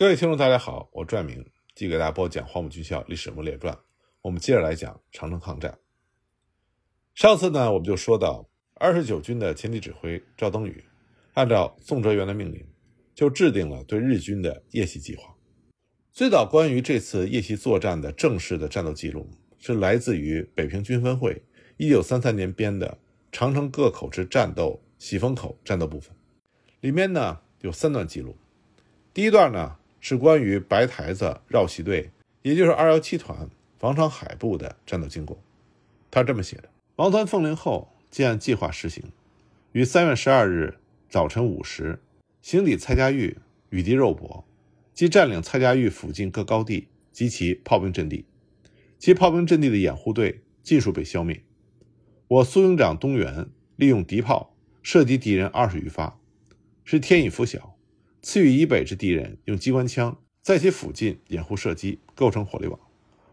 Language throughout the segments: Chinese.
各位听众，大家好，我拽明继续给大家播讲《黄埔军校历史人物列传》，我们接着来讲长城抗战。上次呢，我们就说到二十九军的前敌指挥赵登禹，按照宋哲元的命令，就制定了对日军的夜袭计划。最早关于这次夜袭作战的正式的战斗记录，是来自于北平军分会一九三三年编的《长城各口之战斗喜峰口战斗部分》，里面呢有三段记录。第一段呢。是关于白台子绕袭队，也就是二幺七团王长海部的战斗经过。他这么写的：王团奉令后，即按计划实行，于三月十二日早晨五时，行抵蔡家峪，与敌肉搏，即占领蔡家峪附近各高地及其炮兵阵地。其炮兵阵地的掩护队尽数被消灭。我苏营长东原利用敌炮射击敌人二十余发，是天已拂晓。次于以北之敌人用机关枪在其附近掩护射击，构成火力网，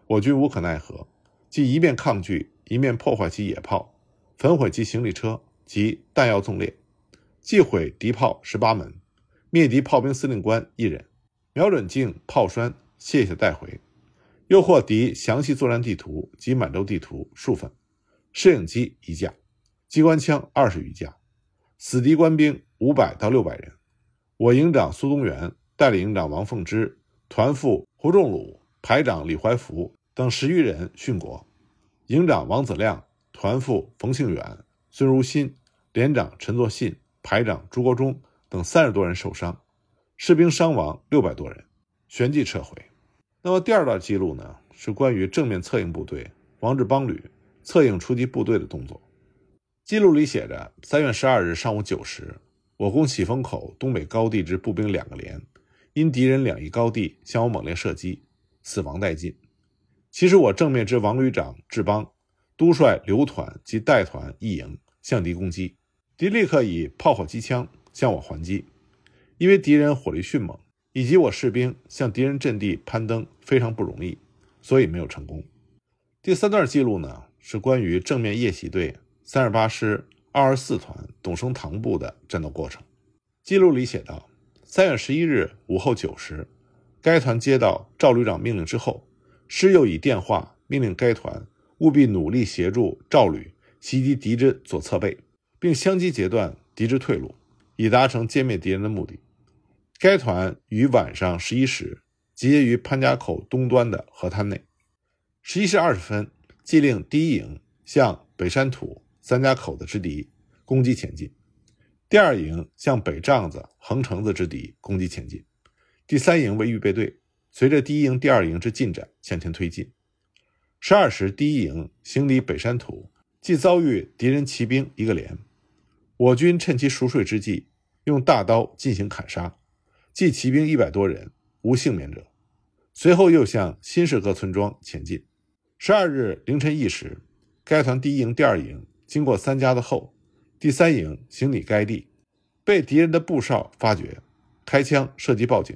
我军无可奈何，即一面抗拒，一面破坏其野炮，焚毁其行李车及弹药纵列，既毁敌炮十八门，灭敌炮兵司令官一人，瞄准镜、炮栓卸下带回，又获敌详细作战地图及满洲地图数份，摄影机一架，机关枪二十余架，死敌官兵五百到六百人。我营长苏东元、代理营长王凤芝、团副胡仲鲁、排长李怀福等十余人殉国；营长王子亮、团副冯庆远、孙如新、连长陈作信、排长朱国忠等三十多人受伤，士兵伤亡六百多人，旋即撤回。那么第二段记录呢？是关于正面策应部队王志邦旅策应出击部队的动作。记录里写着：三月十二日上午九时。我攻喜峰口东北高地之步兵两个连，因敌人两翼高地向我猛烈射击，死亡殆尽。其实我正面之王旅长志邦督率刘团及带团一营向敌攻击，敌立刻以炮火机枪向我还击。因为敌人火力迅猛，以及我士兵向敌人阵地攀登非常不容易，所以没有成功。第三段记录呢，是关于正面夜袭队三十八师。二十四团董升堂部的战斗过程记录里写道：三月十一日午后九时，该团接到赵旅长命令之后，师又以电话命令该团务必努力协助赵旅袭击敌之左侧背，并相机截断敌之退路，以达成歼灭敌人的目的。该团于晚上十一时集结于潘家口东端的河滩内。十一时二十分，即令第一营向北山土。三家口子之敌攻击前进，第二营向北帐子、横城子之敌攻击前进，第三营为预备队，随着第一营、第二营之进展向前推进。十二时，第一营行抵北山土，即遭遇敌人骑兵一个连，我军趁其熟睡之际，用大刀进行砍杀，计骑兵一百多人，无幸免者。随后又向新市各村庄前进。十二日凌晨一时，该团第一营、第二营。经过三家的后，第三营行抵该地，被敌人的步哨发觉，开枪射击报警。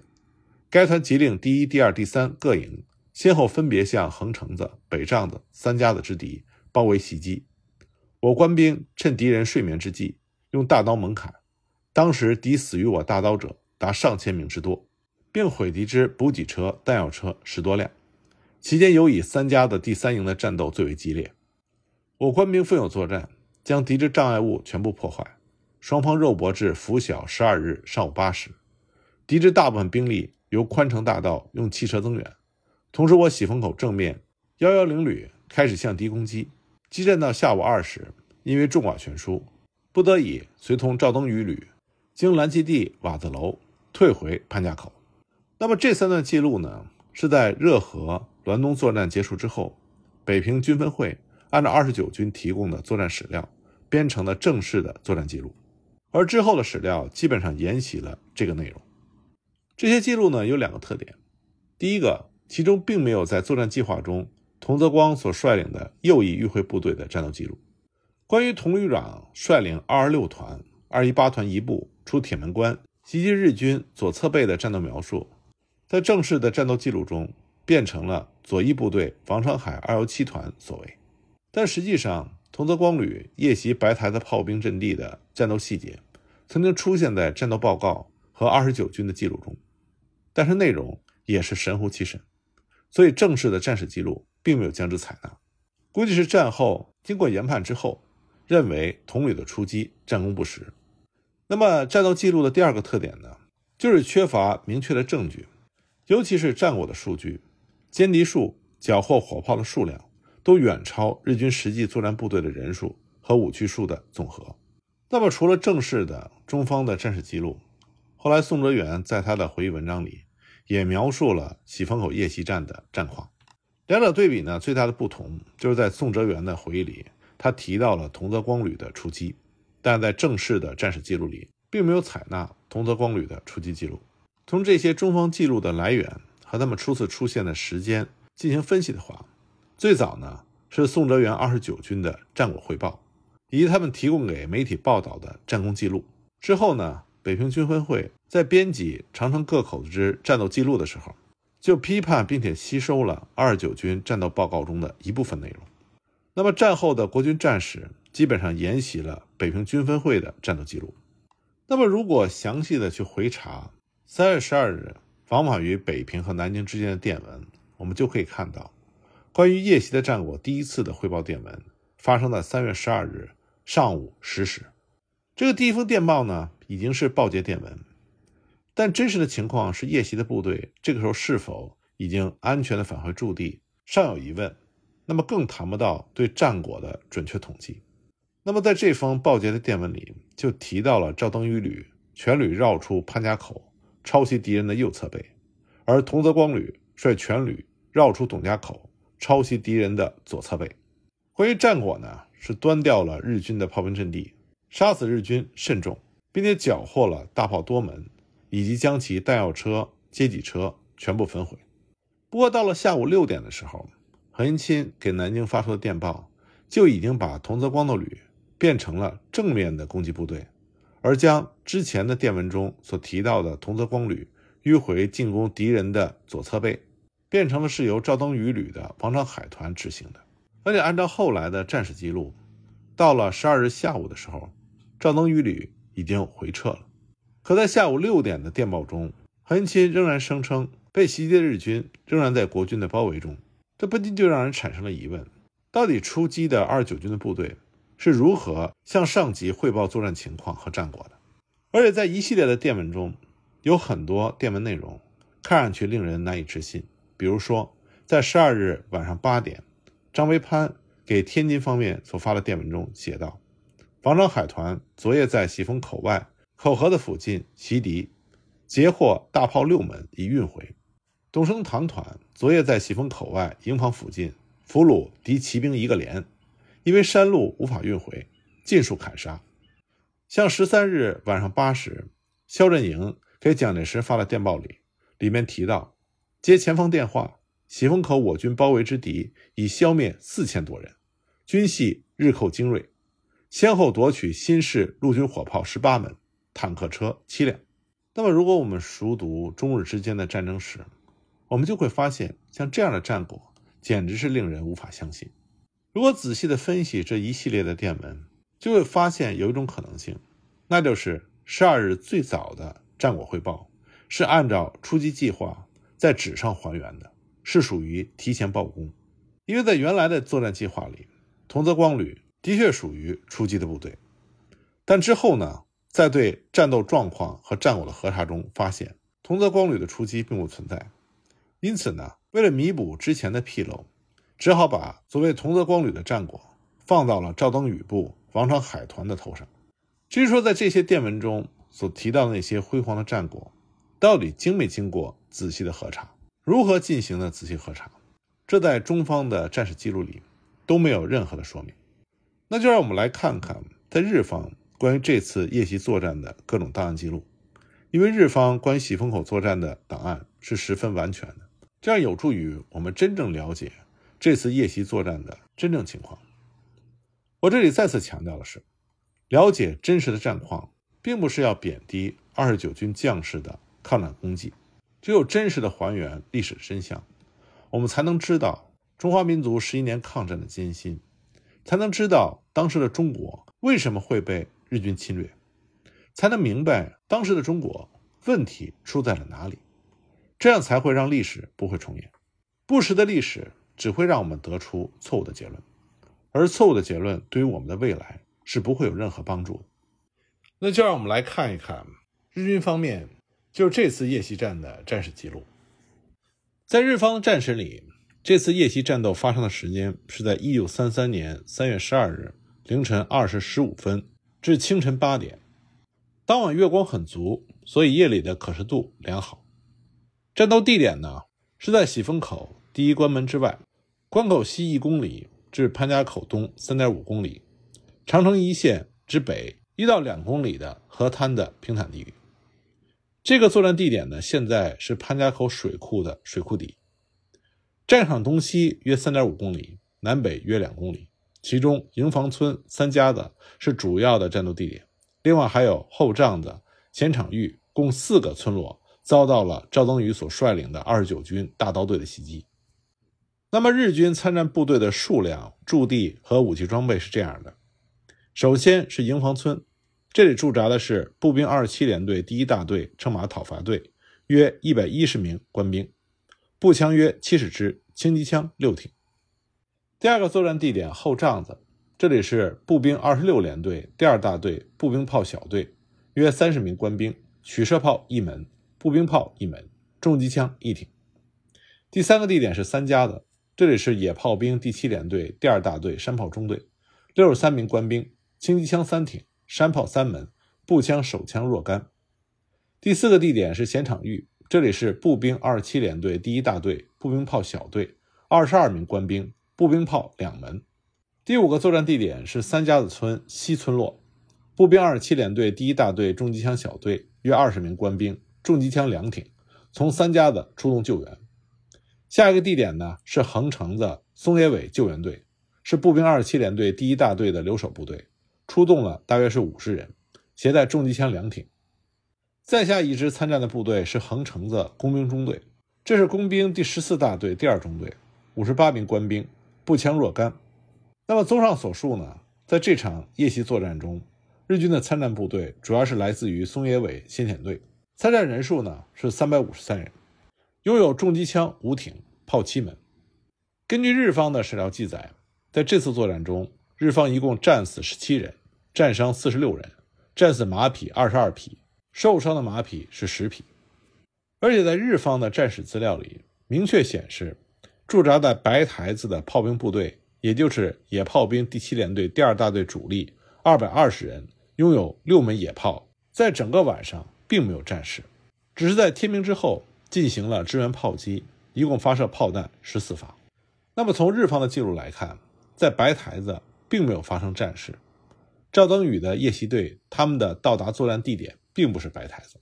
该团即令第一、第二、第三各营先后分别向横城子、北帐子三家的之敌包围袭击。我官兵趁敌人睡眠之际，用大刀猛砍。当时敌死于我大刀者达上千名之多，并毁敌之补给车、弹药车十多辆。期间尤以三家的第三营的战斗最为激烈。我官兵奋勇作战，将敌之障碍物全部破坏。双方肉搏至拂晓十二日上午八时，敌之大部分兵力由宽城大道用汽车增援。同时，我喜峰口正面幺幺零旅开始向敌攻击。激战到下午二时，因为众寡悬殊，不得已随同赵登禹旅经蓝基地瓦子楼退回潘家口。那么这三段记录呢，是在热河、滦东作战结束之后，北平军分会。按照二十九军提供的作战史料编成的正式的作战记录，而之后的史料基本上沿袭了这个内容。这些记录呢有两个特点：第一个，其中并没有在作战计划中童泽光所率领的右翼迂回部队的战斗记录；关于童旅长率领二二六团、二一八团一部出铁门关袭击日军左侧背的战斗描述，在正式的战斗记录中变成了左翼部队王长海二幺七团所为。但实际上，同泽光旅夜袭白台子炮兵阵地的战斗细节，曾经出现在战斗报告和二十九军的记录中。但是内容也是神乎其神，所以正式的战史记录并没有将之采纳。估计是战后经过研判之后，认为同旅的出击战功不实。那么战斗记录的第二个特点呢，就是缺乏明确的证据，尤其是战果的数据，歼敌数、缴获火炮的数量都远超日军实际作战部队的人数和武器数的总和。那么除了正式的中方的战史记录，后来宋哲元在他的回忆文章里也描述了喜峰口夜袭战的战况。两者对比呢，最大的不同就是在宋哲元的回忆里，他提到了同泽光旅的出击。但在正式的战史记录里，并没有采纳同泽光旅的出击记录。从这些中方记录的来源和他们初次出现的时间进行分析的话，最早呢是宋哲元二十九军的战果汇报，以及他们提供给媒体报道的战功记录。之后呢，北平军分会在编辑长城各口子之战斗记录的时候，就批判并且吸收了二十九军战斗报告中的一部分内容。那么战后的国军战史。基本上沿袭了北平军分会的战斗记录。那么，如果详细的去回查三月十二日往返于北平和南京之间的电文，我们就可以看到，关于夜袭的战果第一次的汇报电文发生在三月十二日上午十时。这个第一封电报呢，已经是报捷电文，但真实的情况是夜袭的部队这个时候是否已经安全的返回驻地尚有疑问，那么更谈不到对战果的准确统计。那么，在这封报捷的电文里，就提到了赵登禹旅全旅绕出潘家口，抄袭敌人的右侧背；而童泽光旅率全旅绕出董家口，抄袭敌人的左侧背。关于战果呢，是端掉了日军的炮兵阵地，杀死日军甚众，并且缴获了大炮多门，以及将其弹药车、接济车全部焚毁。不过，到了下午六点的时候，何应钦给南京发出的电报就已经把童泽光的旅。变成了正面的攻击部队，而将之前的电文中所提到的同泽光旅迂回进攻敌人的左侧背，变成了是由赵登禹旅的王长海团执行的。而且按照后来的战史记录，到了十二日下午的时候，赵登禹旅已经回撤了。可在下午六点的电报中，何应钦仍然声称被袭击的日军仍然在国军的包围中，这不禁就让人产生了疑问：到底出击的二十九军的部队？是如何向上级汇报作战情况和战果的？而且在一系列的电文中，有很多电文内容看上去令人难以置信。比如说，在十二日晚上八点，张维攀给天津方面所发的电文中写道：“王长海团昨夜在喜峰口外口河的附近袭敌，截获大炮六门已运回。董升堂团昨夜在喜峰口外营房附近俘虏敌骑兵一个连。”因为山路无法运回，尽数砍杀。像十三日晚上八时，肖振营给蒋介石发了电报里，里面提到接前方电话，喜峰口我军包围之敌已消灭四千多人，军系日寇精锐，先后夺取新式陆军火炮十八门，坦克车七辆。那么，如果我们熟读中日之间的战争史，我们就会发现，像这样的战果，简直是令人无法相信。如果仔细的分析这一系列的电文，就会发现有一种可能性，那就是十二日最早的战果汇报是按照出击计划在纸上还原的，是属于提前报功。因为在原来的作战计划里，同泽光旅的确属于出击的部队，但之后呢，在对战斗状况和战果的核查中发现，同泽光旅的出击并不存在。因此呢，为了弥补之前的纰漏。只好把所谓同泽光旅的战果放到了赵登禹部王长海团的头上。至于说在这些电文中所提到的那些辉煌的战果，到底经没经过仔细的核查，如何进行的仔细核查，这在中方的战史记录里都没有任何的说明。那就让我们来看看在日方关于这次夜袭作战的各种档案记录，因为日方关于喜峰口作战的档案是十分完全的，这样有助于我们真正了解。这次夜袭作战的真正情况，我这里再次强调的是，了解真实的战况，并不是要贬低二十九军将士的抗战功绩。只有真实的还原历史真相，我们才能知道中华民族十一年抗战的艰辛，才能知道当时的中国为什么会被日军侵略，才能明白当时的中国问题出在了哪里。这样才会让历史不会重演。不实的历史只会让我们得出错误的结论，而错误的结论对于我们的未来是不会有任何帮助。那就让我们来看一看日军方面就是这次夜袭战的战史记录。在日方战史里，这次夜袭战斗发生的时间是在一九三三年三月十二日凌晨二时十五分至清晨八点。当晚月光很足，所以夜里的可视度良好。战斗地点呢是在喜峰口第一关门之外，关口西一公里至潘家口东三点五公里，长城一线之北一到两公里的河滩的平坦地域。这个作战地点呢，现在是潘家口水库的水库底。战场东西约三点五公里，南北约两公里。其中营房村三家子是主要的战斗地点，另外还有后帐子、前场峪，共四个村落。遭到了赵登禹所率领的二十九军大刀队的袭击。那么日军参战部队的数量、驻地和武器装备是这样的：首先是营房村，这里驻扎的是步兵二十七联队第一大队乘马讨伐队，约一百一十名官兵，步枪约七十支，轻机枪六挺。第二个作战地点后帐子，这里是步兵二十六联队第二大队步兵炮小队，约三十名官兵，取射炮一门。步兵炮一门，重机枪一挺。第三个地点是三家子，这里是野炮兵第七联队第二大队山炮中队，六十三名官兵，轻机枪三挺，山炮三门，步枪手枪若干。第四个地点是咸场峪，这里是步兵二十七联队第一大队步兵炮小队，二十二名官兵，步兵炮两门。第五个作战地点是三家子村西村落，步兵二十七联队第一大队重机枪小队约二十名官兵。重机枪两挺，从三家子出动救援。下一个地点呢是横城的松野尾救援队，是步兵二十七联队第一大队的留守部队，出动了大约是五十人，携带重机枪两挺。再下一支参战的部队是横城的工兵中队，这是工兵第十四大队第二中队，五十八名官兵，步枪若干。那么综上所述呢，在这场夜袭作战中，日军的参战部队主要是来自于松野尾先遣队。参战人数呢是三百五十三人，拥有重机枪五挺、炮七门。根据日方的史料记载，在这次作战中，日方一共战死十七人，战伤四十六人，战死马匹二十二匹，受伤的马匹是十匹。而且在日方的战史资料里明确显示，驻扎在白台子的炮兵部队，也就是野炮兵第七联队第二大队主力二百二十人，拥有六门野炮，在整个晚上。并没有战事，只是在天明之后进行了支援炮击，一共发射炮弹十四发。那么从日方的记录来看，在白台子并没有发生战事。赵登禹的夜袭队他们的到达作战地点并不是白台子。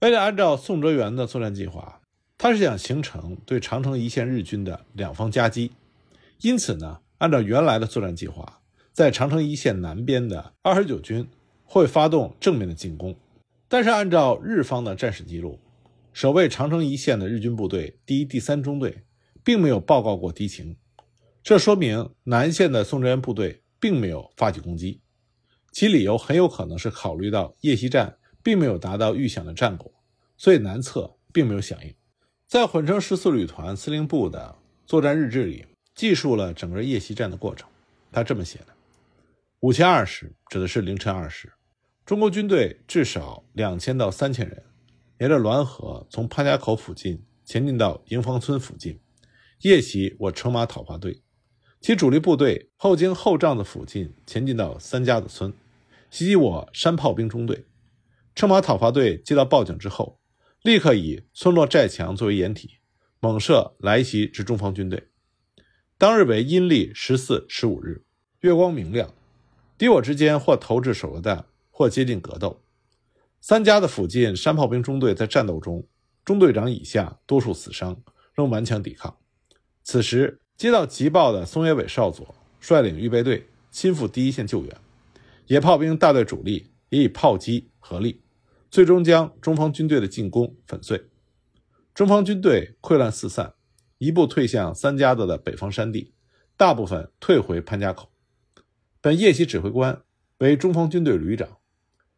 为了按照宋哲元的作战计划，他是想形成对长城一线日军的两方夹击，因此呢，按照原来的作战计划，在长城一线南边的二十九军会发动正面的进攻。但是，按照日方的战史记录，守卫长城一线的日军部队第一、第三中队并没有报告过敌情，这说明南线的宋哲元部队并没有发起攻击。其理由很有可能是考虑到夜袭战并没有达到预想的战果，所以南侧并没有响应。在混成十四旅团司令部的作战日志里，记述了整个夜袭战的过程。他这么写的：五千二十指的是凌晨二时。中国军队至少两千到三千人，沿着滦河从潘家口附近前进到营房村附近，夜袭我乘马讨伐队。其主力部队后经后帐子附近前进到三家子村，袭击我山炮兵中队。车马讨伐队接到报警之后，立刻以村落寨墙作为掩体，猛射来袭之中方军队。当日为阴历十四、十五日，月光明亮，敌我之间或投掷手榴弹。或接近格斗，三家的附近山炮兵中队在战斗中，中队长以下多数死伤，仍顽强抵抗。此时接到急报的松野伟少佐率领预备队亲赴第一线救援，野炮兵大队主力也以炮击合力，最终将中方军队的进攻粉碎。中方军队溃乱四散，一部退向三家子的北方山地，大部分退回潘家口。本夜袭指挥官为中方军队旅长。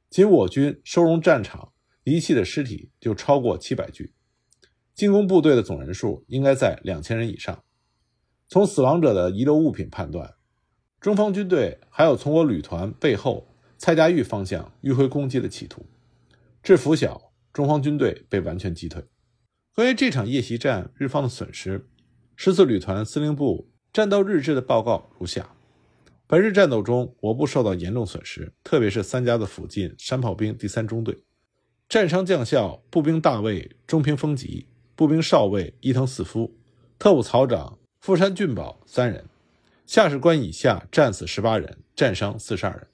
仅我军收容战场遗弃的尸体就超过七百具。进攻部队的总人数应该在两千人以上。从死亡者的遗留物品判断，中方军队还有从我旅团背后蔡家峪方向迂回攻击的企图。至拂晓，中方军队被完全击退。关于这场夜袭战日方的损失，十四旅团司令部战斗日志的报告如下：本日战斗中，我部受到严重损失，特别是三家的附近山炮兵第三中队，战伤将校步兵大尉中平丰吉，步兵少尉伊藤四夫，特务曹长。富山俊保三人，下士官以下战死十八人，战伤四十二人。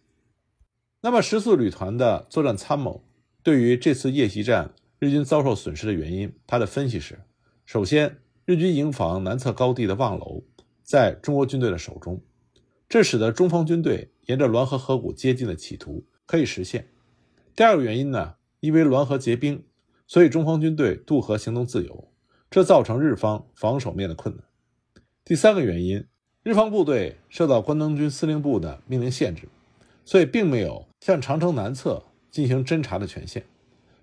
那么十四旅团的作战参谋对于这次夜袭战日军遭受损失的原因，他的分析是：首先，日军营房南侧高地的望楼在中国军队的手中，这使得中方军队沿着滦河河谷接近的企图可以实现。第二个原因呢，因为滦河结冰，所以中方军队渡河行动自由，这造成日方防守面的困难。第三个原因，日方部队受到关东军司令部的命令限制，所以并没有向长城南侧进行侦察的权限，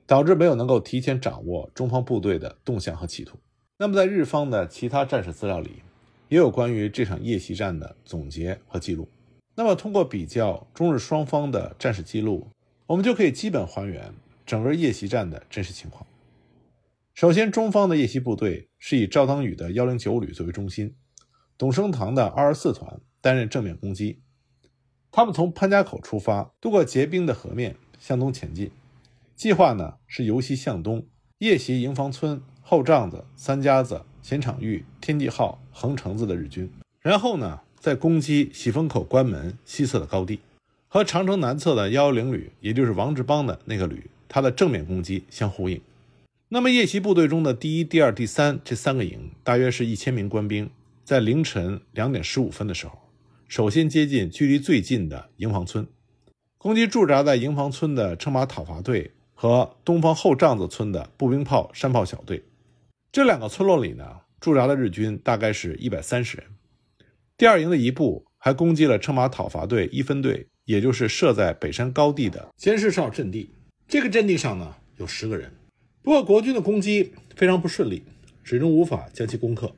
导致没有能够提前掌握中方部队的动向和企图。那么，在日方的其他战史资料里，也有关于这场夜袭战的总结和记录。那么，通过比较中日双方的战史记录，我们就可以基本还原整个夜袭战的真实情况。首先，中方的夜袭部队是以赵当禹的幺零九旅作为中心。董升堂的二十四团担任正面攻击，他们从潘家口出发，渡过结冰的河面向东前进。计划呢是由西向东，夜袭营房村、后帐子、三家子、前场峪、天际号、横城子的日军，然后呢再攻击喜峰口关门西侧的高地，和长城南侧的幺幺零旅，也就是王志邦的那个旅，他的正面攻击相呼应。那么夜袭部队中的第一、第二、第三这三个营，大约是一千名官兵。在凌晨两点十五分的时候，首先接近距离最近的营房村，攻击驻扎在营房村的车马讨伐队和东方后帐子村的步兵炮山炮小队。这两个村落里呢，驻扎的日军大概是一百三十人。第二营的一部还攻击了车马讨伐队一分队，也就是设在北山高地的监视哨阵地。这个阵地上呢有十个人。不过国军的攻击非常不顺利，始终无法将其攻克。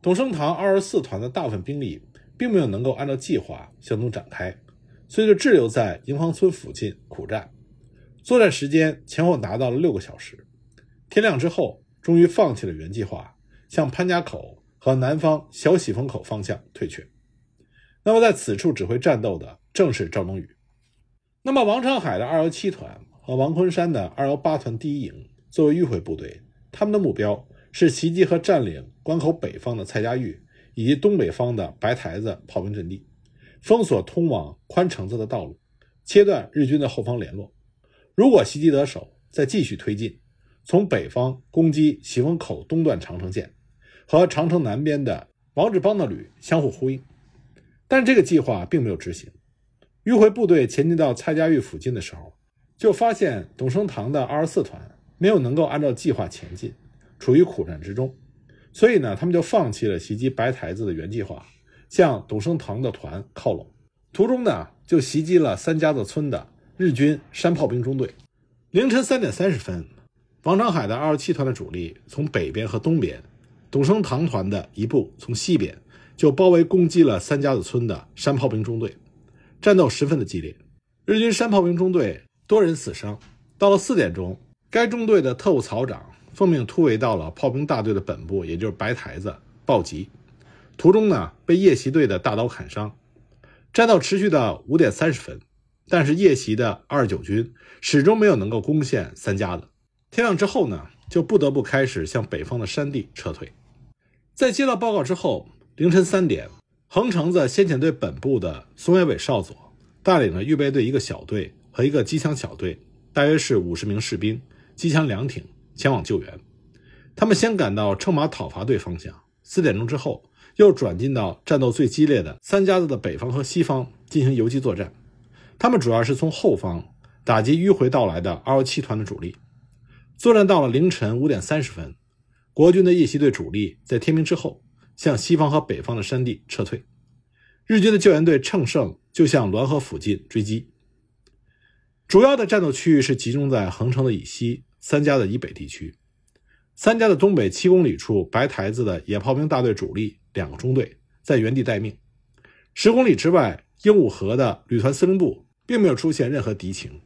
董升堂二十四团的大部分兵力并没有能够按照计划向东展开，所以就滞留在营房村附近苦战。作战时间前后达到了六个小时。天亮之后，终于放弃了原计划，向潘家口和南方小喜峰口方向退却。那么在此处指挥战斗的正是赵冬雨。那么王长海的二幺七团和王昆山的二幺八团第一营作为迂回部队，他们的目标。是袭击和占领关口北方的蔡家峪以及东北方的白台子炮兵阵地，封锁通往宽城子的道路，切断日军的后方联络。如果袭击得手，再继续推进，从北方攻击喜峰口东段长城线，和长城南边的王志邦的旅相互呼应。但这个计划并没有执行。迂回部队前进到蔡家峪附近的时候，就发现董升堂的二十四团没有能够按照计划前进。处于苦战之中，所以呢，他们就放弃了袭击白台子的原计划，向董升堂的团靠拢。途中呢，就袭击了三家子村的日军山炮兵中队。凌晨三点三十分，王长海的二十七团的主力从北边和东边，董升堂团的一部从西边，就包围攻击了三家子村的山炮兵中队。战斗十分的激烈，日军山炮兵中队多人死伤。到了四点钟，该中队的特务曹长。奉命突围到了炮兵大队的本部，也就是白台子暴击，途中呢被夜袭队的大刀砍伤。战斗持续到五点三十分，但是夜袭的二十九军始终没有能够攻陷三家子。天亮之后呢，就不得不开始向北方的山地撤退。在接到报告之后，凌晨三点，横城子先遣队本部的松野伟少佐带领了预备队一个小队和一个机枪小队，大约是五十名士兵，机枪两挺。前往救援，他们先赶到乘马讨伐队方向。四点钟之后，又转进到战斗最激烈的三家子的北方和西方进行游击作战。他们主要是从后方打击迂回到来的二幺七团的主力。作战到了凌晨五点三十分，国军的夜袭队主力在天明之后向西方和北方的山地撤退。日军的救援队乘胜就向滦河附近追击。主要的战斗区域是集中在横城的以西。三家的以北地区，三家的东北七公里处白台子的野炮兵大队主力两个中队在原地待命。十公里之外，鹦鹉河的旅团司令部并没有出现任何敌情。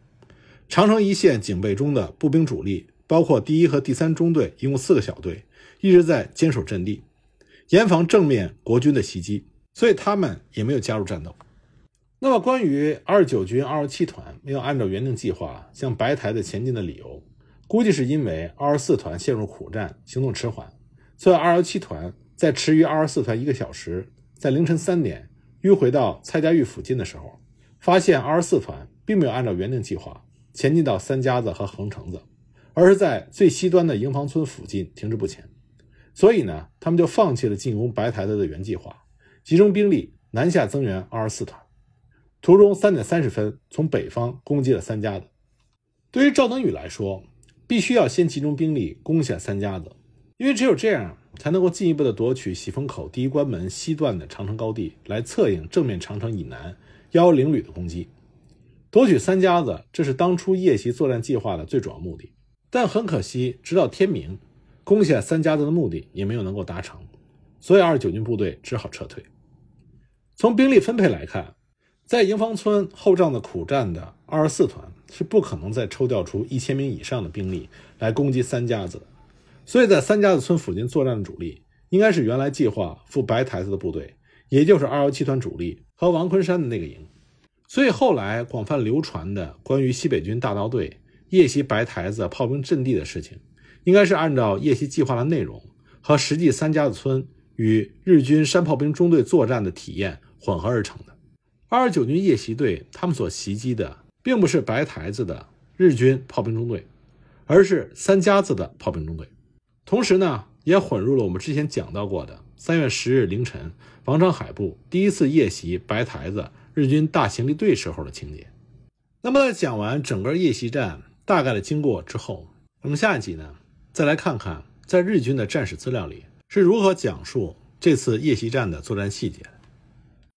长城一线警备中的步兵主力，包括第一和第三中队，一共四个小队，一直在坚守阵地，严防正面国军的袭击，所以他们也没有加入战斗。那么，关于二十九军二十七团没有按照原定计划向白台子前进的理由，估计是因为二十四团陷入苦战，行动迟缓，所以二幺七团在迟于二十四团一个小时，在凌晨三点迂回到蔡家峪附近的时候，发现二十四团并没有按照原定计划。前进到三家子和横城子，而是在最西端的营房村附近停滞不前。所以呢，他们就放弃了进攻白台子的原计划，集中兵力南下增援二十四团。途中三点三十分从北方攻击了三家子。对于赵登禹来说，必须要先集中兵力攻下三家子，因为只有这样，才能够进一步的夺取喜峰口第一关门西段的长城高地，来策应正面长城以南幺零旅的攻击。夺取三家子，这是当初夜袭作战计划的最主要目的。但很可惜，直到天明，攻下三家子的目的也没有能够达成，所以二十九军部队只好撤退。从兵力分配来看，在营房村后帐的苦战的二十四团是不可能再抽调出一千名以上的兵力来攻击三家子的，所以在三家子村附近作战的主力应该是原来计划赴白台子的部队，也就是二幺七团主力和王昆山的那个营。所以后来广泛流传的关于西北军大刀队夜袭白台子炮兵阵地的事情，应该是按照夜袭计划的内容和实际三家子村与日军山炮兵中队作战的体验混合而成的。二十九军夜袭队他们所袭击的，并不是白台子的日军炮兵中队，而是三家子的炮兵中队。同时呢，也混入了我们之前讲到过的三月十日凌晨王昌海部第一次夜袭白台子。日军大行李队时候的情节。那么，讲完整个夜袭战大概的经过之后，我们下一集呢，再来看看在日军的战史资料里是如何讲述这次夜袭战的作战细节。